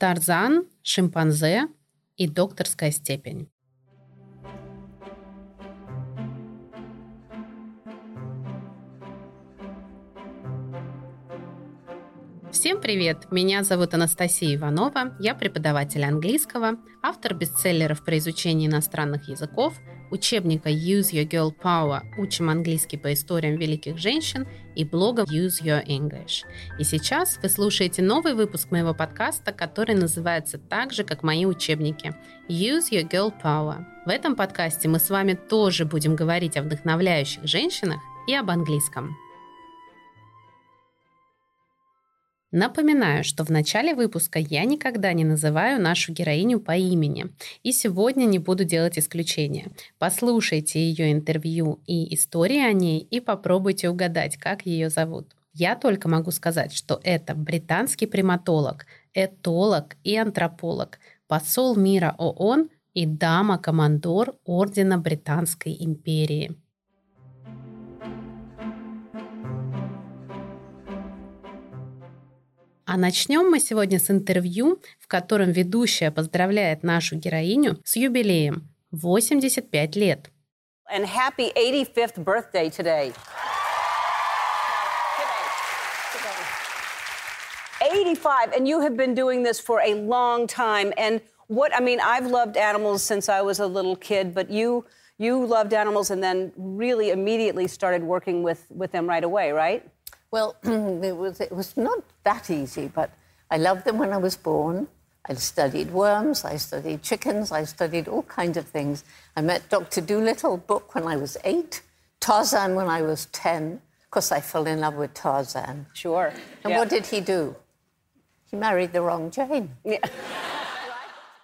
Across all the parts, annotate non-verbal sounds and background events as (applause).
Тарзан, шимпанзе и докторская степень. Всем привет! Меня зовут Анастасия Иванова, я преподаватель английского, автор бестселлеров про изучение иностранных языков, учебника Use Your Girl Power «Учим английский по историям великих женщин» и блога Use Your English. И сейчас вы слушаете новый выпуск моего подкаста, который называется так же, как мои учебники Use Your Girl Power. В этом подкасте мы с вами тоже будем говорить о вдохновляющих женщинах и об английском. Напоминаю, что в начале выпуска я никогда не называю нашу героиню по имени. И сегодня не буду делать исключения. Послушайте ее интервью и истории о ней и попробуйте угадать, как ее зовут. Я только могу сказать, что это британский приматолог, этолог и антрополог, посол мира ООН и дама-командор Ордена Британской империи. А начнем мы сегодня с интервью, в котором ведущая поздравляет нашу героиню с юбилеем 85 лет. And happy 85th birthday today. 85, and you have been doing this for a long time. And what I mean, I've loved animals since I was a little kid, but you you loved animals and then really immediately started working with with them right away, right? Well, (clears throat) it was it was not that easy, but I loved them when I was born. I studied worms, I studied chickens, I studied all kinds of things. I met Dr. Doolittle book when I was eight, Tarzan when I was 10. Of course, I fell in love with Tarzan. Sure. And Yeah. what did he do? He married the wrong Jane.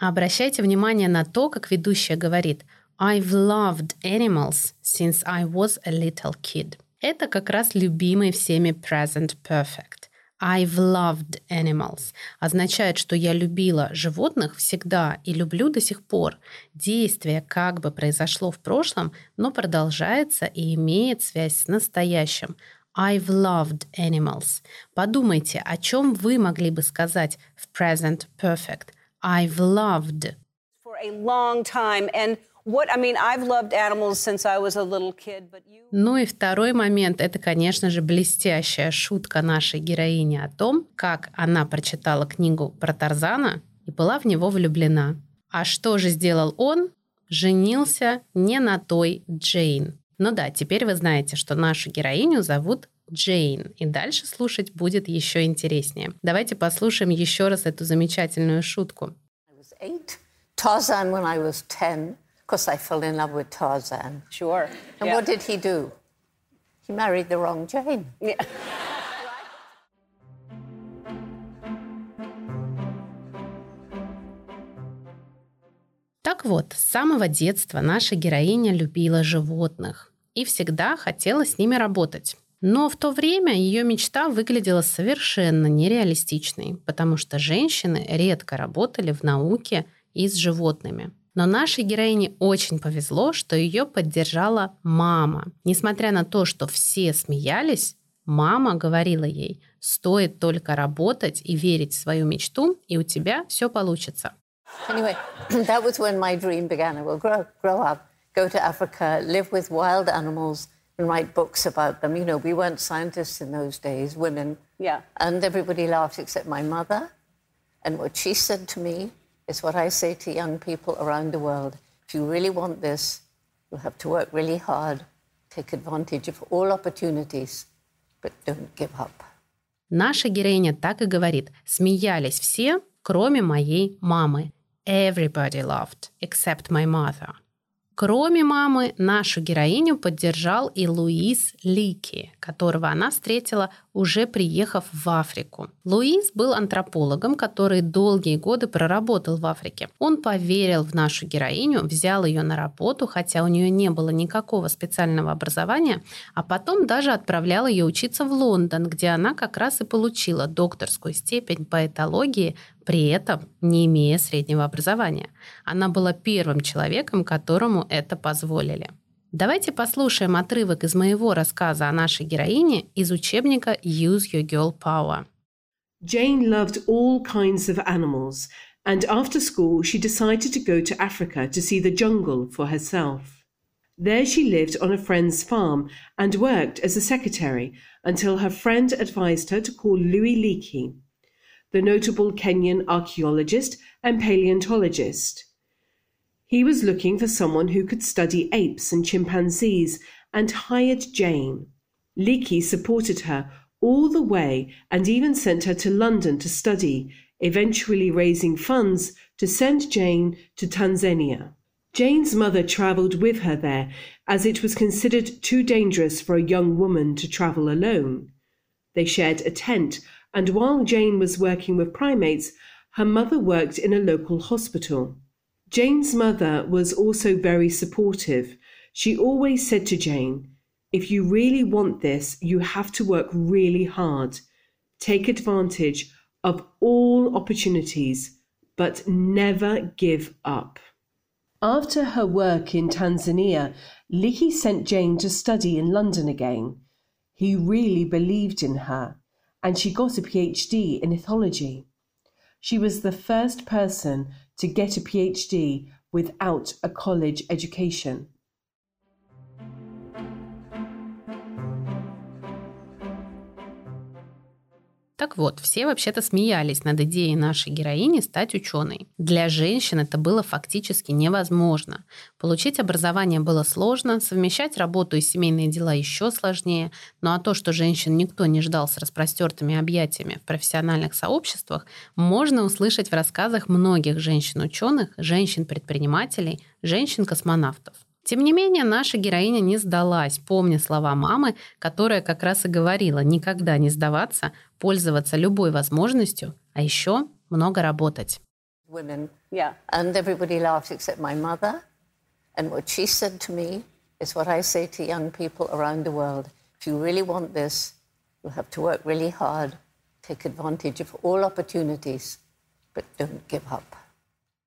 Обращайте внимание на то, как ведущая говорит «I've loved animals since I was a little kid». Это как раз любимый всеми present perfect. I've loved animals означает, что я любила животных всегда и люблю до сих пор. Действие как бы произошло в прошлом, но продолжается и имеет связь с настоящим. I've loved animals. Подумайте, о чем вы могли бы сказать в present perfect. I've loved. For a long time. And what I mean, I've loved animals since I was a little kid, but you Ну и второй момент – это, конечно же, блестящая шутка нашей героини о том, как она прочитала книгу про Тарзана и была в него влюблена. А что же сделал он? Женился не на той Джейн. Ну да, теперь вы знаете, что нашу героиню зовут Джейн, и дальше слушать будет еще интереснее. Давайте послушаем еще раз эту замечательную шутку. I was eight, Tarzan when I was 10. Of course, I fell in love with Tarzan. sure. And Yeah. what did he do? He married the wrong Jane. Так вот, с самого детства наша героиня любила животных и всегда хотела с ними работать. Но в то время ее мечта выглядела совершенно нереалистичной, потому что женщины редко работали в науке и с животными. Но нашей героине очень повезло, что ее поддержала мама. Несмотря на то, что все смеялись, мама говорила ей, стоит только работать и верить в свою мечту, и у тебя все получится. Anyway, that was when my dream began. I will grow, grow up, go to Africa, live with wild animals, and write books about them. You know, we weren't scientists in those days, women. Yeah. And everybody laughed except my mother. And what she said to me is what I say to young people around the world. If you really want this, you'll have to work really hard, take advantage of all opportunities, but don't give up. Наша героиня так и говорит. Смеялись все, кроме моей мамы. Everybody laughed, except my mother. Кроме мамы, нашу героиню поддержал и Луис Лики, которого она встретила, уже приехав в Африку. Луис был антропологом, который долгие годы проработал в Африке. Он поверил в нашу героиню, взял ее на работу, хотя у нее не было никакого специального образования, а потом даже отправлял ее учиться в Лондон, где она как раз и получила докторскую степень по этологии, при этом не имея среднего образования. Она была первым человеком, которому это позволили. Давайте послушаем отрывок из моего рассказа о нашей героине из учебника Use Your Girl Power. Jane loved all kinds of animals, and after school she decided to go to Africa to see the jungle for herself. There she lived on a friend's farm and worked as a secretary until her friend advised her to call Louis Leakey, the notable Kenyan archaeologist and paleontologist. He was looking for someone who could study apes and chimpanzees and hired Jane. Leakey supported her all the way and even sent her to London to study, eventually raising funds to send Jane to Tanzania. Jane's mother travelled with her there as it was considered too dangerous for a young woman to travel alone. They shared a tent, and while Jane was working with primates, her mother worked in a local hospital. Jane's mother was also very supportive. She always said to Jane, if you really want this, you have to work really hard. Take advantage of all opportunities, but never give up. After her work in Tanzania, Licky sent Jane to study in London again. He really believed in her, and she got a PhD in ethology. She was the first person to get a PhD without a college education. Так вот, все вообще-то смеялись над идеей нашей героини стать ученой. Для женщин это было фактически невозможно. Получить образование было сложно, совмещать работу и семейные дела еще сложнее. Ну а то, что женщин никто не ждал с распростертыми объятиями в профессиональных сообществах, можно услышать в рассказах многих женщин-ученых, женщин-предпринимателей, женщин-космонавтов. Тем не менее, наша героиня не сдалась, помня слова мамы, которая как раз и говорила никогда не сдаваться, пользоваться любой возможностью, а еще много работать.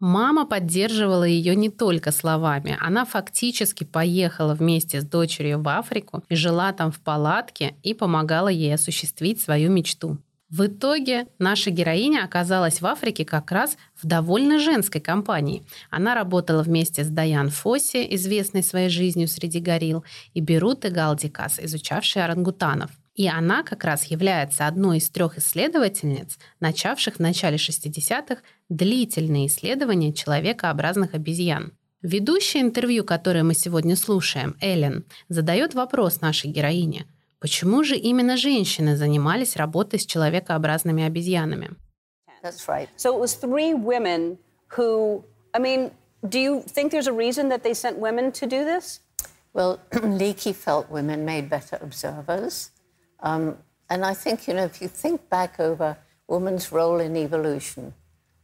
Мама поддерживала ее не только словами. Она фактически поехала вместе с дочерью в Африку, жила там в палатке и помогала ей осуществить свою мечту. В итоге наша героиня оказалась в Африке как раз в довольно женской компании. Она работала вместе с Даян Фосси, известной своей жизнью среди горилл, и Беруты Галдикас, изучавшей орангутанов. И она как раз является одной из трех исследовательниц, начавших в начале 60-х длительные исследования человекообразных обезьян. Ведущая интервью, которое мы сегодня слушаем, Эллен, задает вопрос нашей героине. Почему же именно женщины занимались работой с человекообразными обезьянами? That's right. So it was three women who, I mean, do you think there's a reason that they sent women to do this? Well, (clears throat) Leakey felt women made better observers. Um, and I think, you know, if you think back over women's role in evolution,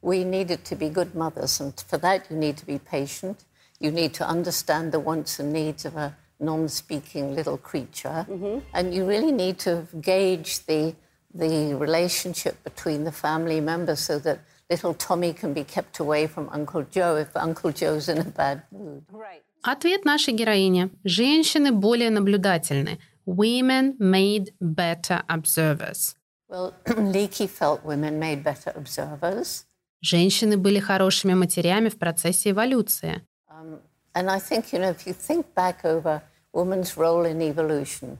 we needed to be good mothers. And for that, you need to be patient. You need to understand the wants and needs of a non speaking little creature. Mm-hmm. And you really need to gauge the, the relationship between the family members so that little Tommy can be kept away from Uncle Joe if Uncle Joe's in a bad mood. Right. Ответ нашей героини. Женщины более наблюдательны. Women made better observers. Well, Leakey felt women made better observers. Женщины были хорошими матерями в процессе эволюции. Um, and I think, you know, if you think back over women's role in evolution,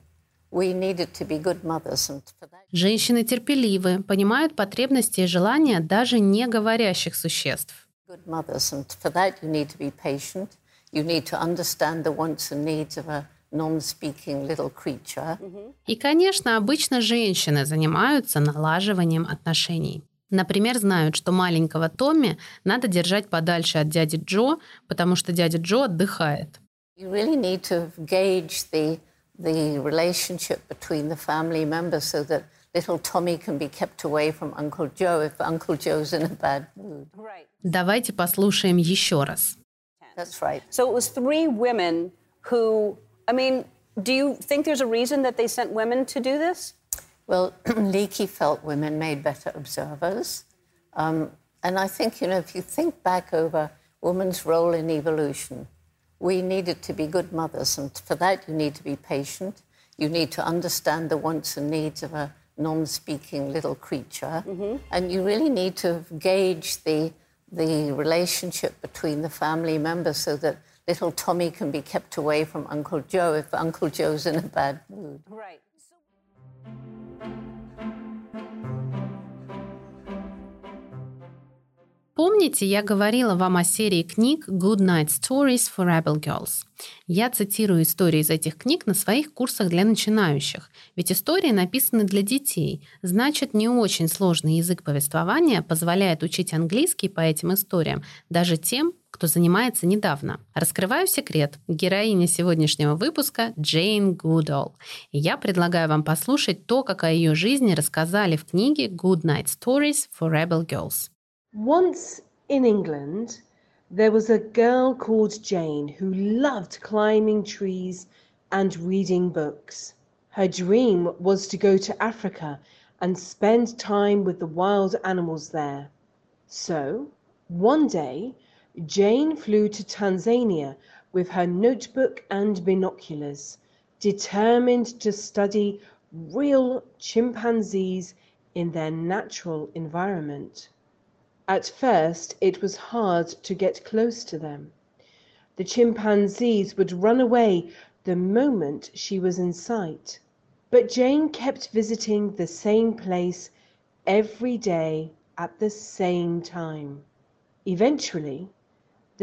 we needed to be good mothers. And for that... Женщины терпеливы, понимают потребности и желания даже не говорящих существ. Good mothers, and for that you need to be patient. You need to understand the wants and needs of a. И, конечно, обычно женщины занимаются налаживанием отношений. Например, знают, что маленького Томми надо держать подальше от дяди Джо, потому что дядя Джо отдыхает. You really need to gauge the, the relationship between the family members so that little Tommy can be kept away from Uncle Joe if Uncle Joe's in a bad mood. Right. Давайте послушаем еще раз. That's right. So it was three women who, I mean, do you think there's a reason that they sent women to do this? Well, (clears throat) Leakey felt women made better observers. Um, and I think, you know, if you think back over women's role in evolution, we needed to be good mothers. And for that, you need to be patient. You need to understand the wants and needs of a non speaking little creature. And you really need to gauge the, the relationship between the family members so that little Tommy can be kept away from Uncle Joe if Uncle Joe's in a bad mood. Right. Помните, я говорила вам о серии книг Good Night Stories for Rebel Girls? Я цитирую истории из этих книг на своих курсах для начинающих, ведь истории написаны для детей, значит, не очень сложный язык повествования позволяет учить английский по этим историям даже тем, кто занимается недавно. Раскрываю секрет. Героиня сегодняшнего выпуска Джейн Гудолл. И я предлагаю вам послушать то, как о ее жизни рассказали в книге Good Night Stories for Rebel Girls. Once in England, there was a girl called Jane who loved climbing trees and reading books. Her dream was to go to Africa and spend time with the wild animals there. So, one day, Jane flew to Tanzania with her notebook and binoculars, determined to study real chimpanzees in their natural environment. At first, it was hard to get close to them. The chimpanzees would run away the moment she was in sight. But Jane kept visiting the same place every day at the same time. Eventually,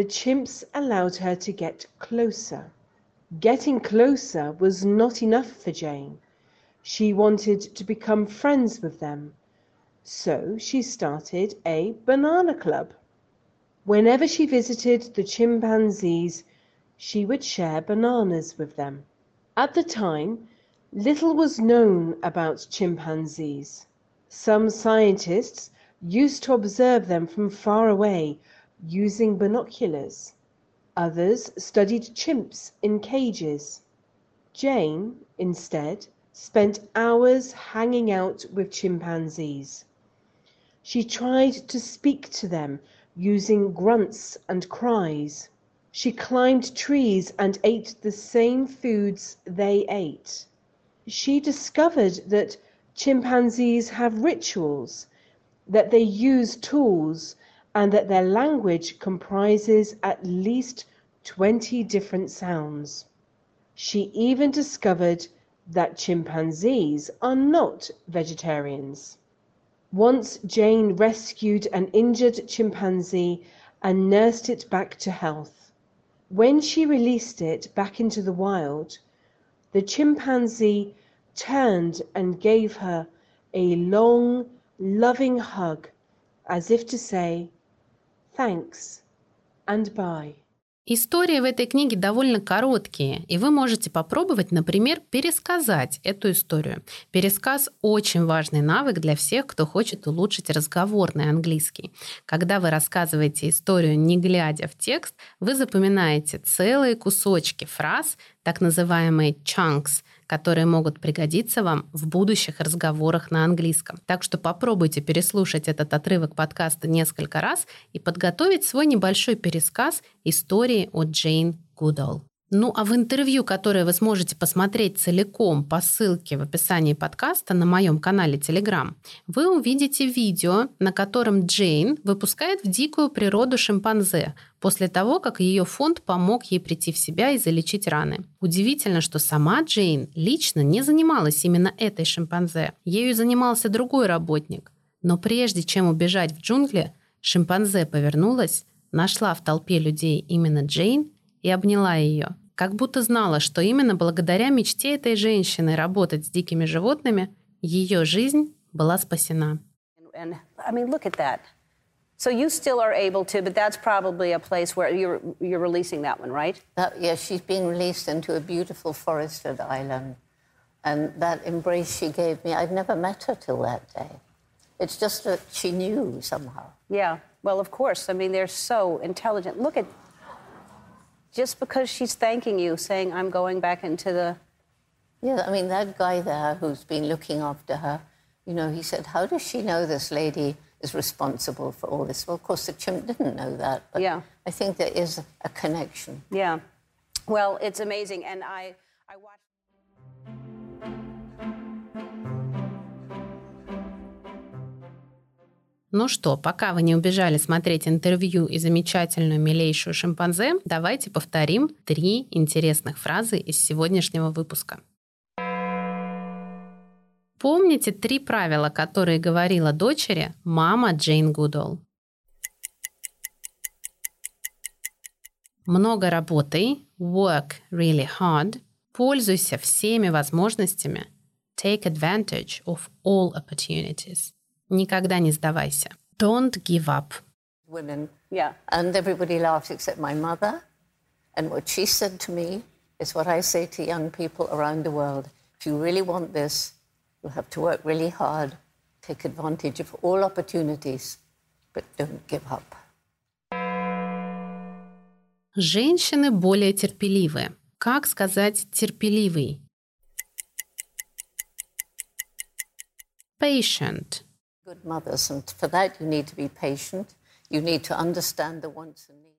the chimps allowed her to get closer. Getting closer was not enough for Jane. She wanted to become friends with them. So she started a banana club. Whenever she visited the chimpanzees, she would share bananas with them. At the time, little was known about chimpanzees. Some scientists used to observe them from far away using binoculars. Others studied chimps in cages. Jane, instead, spent hours hanging out with chimpanzees. She tried to speak to them using grunts and cries. She climbed trees and ate the same foods they ate. She discovered that chimpanzees have rituals, that they use tools, and that their language comprises at least 20 different sounds. She even discovered that chimpanzees are not vegetarians. Once Jane rescued an injured chimpanzee and nursed it back to health. When she released it back into the wild, the chimpanzee turned and gave her a long, loving hug as if to say, thanks and bye. Истории в этой книге довольно короткие, и вы можете попробовать, например, пересказать эту историю. Пересказ – очень важный навык для всех, кто хочет улучшить разговорный английский. Когда вы рассказываете историю, не глядя в текст, вы запоминаете целые кусочки фраз, так называемые chunks, которые могут пригодиться вам в будущих разговорах на английском. Так что попробуйте переслушать этот отрывок подкаста несколько раз и подготовить свой небольшой пересказ истории от Джейн Гудолл. Ну а в интервью, которое вы сможете посмотреть целиком по ссылке в описании подкаста на моем канале Telegram, вы увидите видео, на котором Джейн выпускает в дикую природу шимпанзе после того, как ее фонд помог ей прийти в себя и залечить раны. Удивительно, что сама Джейн лично не занималась именно этой шимпанзе. Ею занимался другой работник. Но прежде чем убежать в джунгли, шимпанзе повернулась, нашла в толпе людей именно Джейн и обняла ее – как будто знала, что именно благодаря мечте этой женщины работать с дикими животными ее жизнь была спасена. And I mean, look at that. So you still are able to, but that's probably a place where you're you're releasing that one, right? That, yes, she's being released into a beautiful forested island. And that embrace she gave me, I'd never met her till that day. It's just that she knew somehow. Yeah. Well, of course. I mean, they're so intelligent. Look at just because she's thanking you, saying, I'm going back into the. Yeah, I mean, that guy there who's been looking after her, you know, he said, How does she know this lady is responsible for all this? Well, of course, the chimp didn't know that. But Yeah. I think there is a connection. Yeah. Well, it's amazing. And I, I watched. Ну что, пока вы не убежали смотреть интервью и замечательную милейшую шимпанзе, давайте повторим три интересных фразы из сегодняшнего выпуска. Помните три правила, которые говорила дочери мама Джейн Гудол? Много работай, work really hard, пользуйся всеми возможностями, take advantage of all opportunities – Никогда не сдавайся. Don't give up. Women. Yeah. And everybody laughed except my mother. And what she said to me is what I say to young people around the world. If you really want this, you'll have to work really hard, take advantage of all opportunities, but don't give up. Женщины более терпеливые. Как сказать терпеливый? Patient. good mothers, and for that you need to be patient. You need to understand the wants and needs.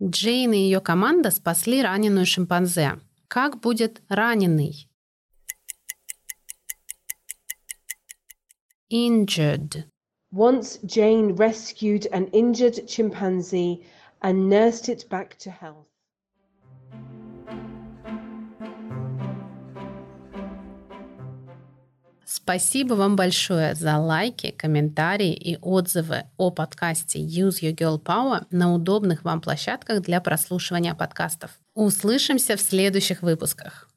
Джейн и ее команда спасли раненую шимпанзе. Как будет раненый? Injured. Once Jane rescued an injured chimpanzee and nursed it back to health. Спасибо вам большое за лайки, комментарии и отзывы о подкасте Use Your Girl Power на удобных вам площадках для прослушивания подкастов. Услышимся в следующих выпусках.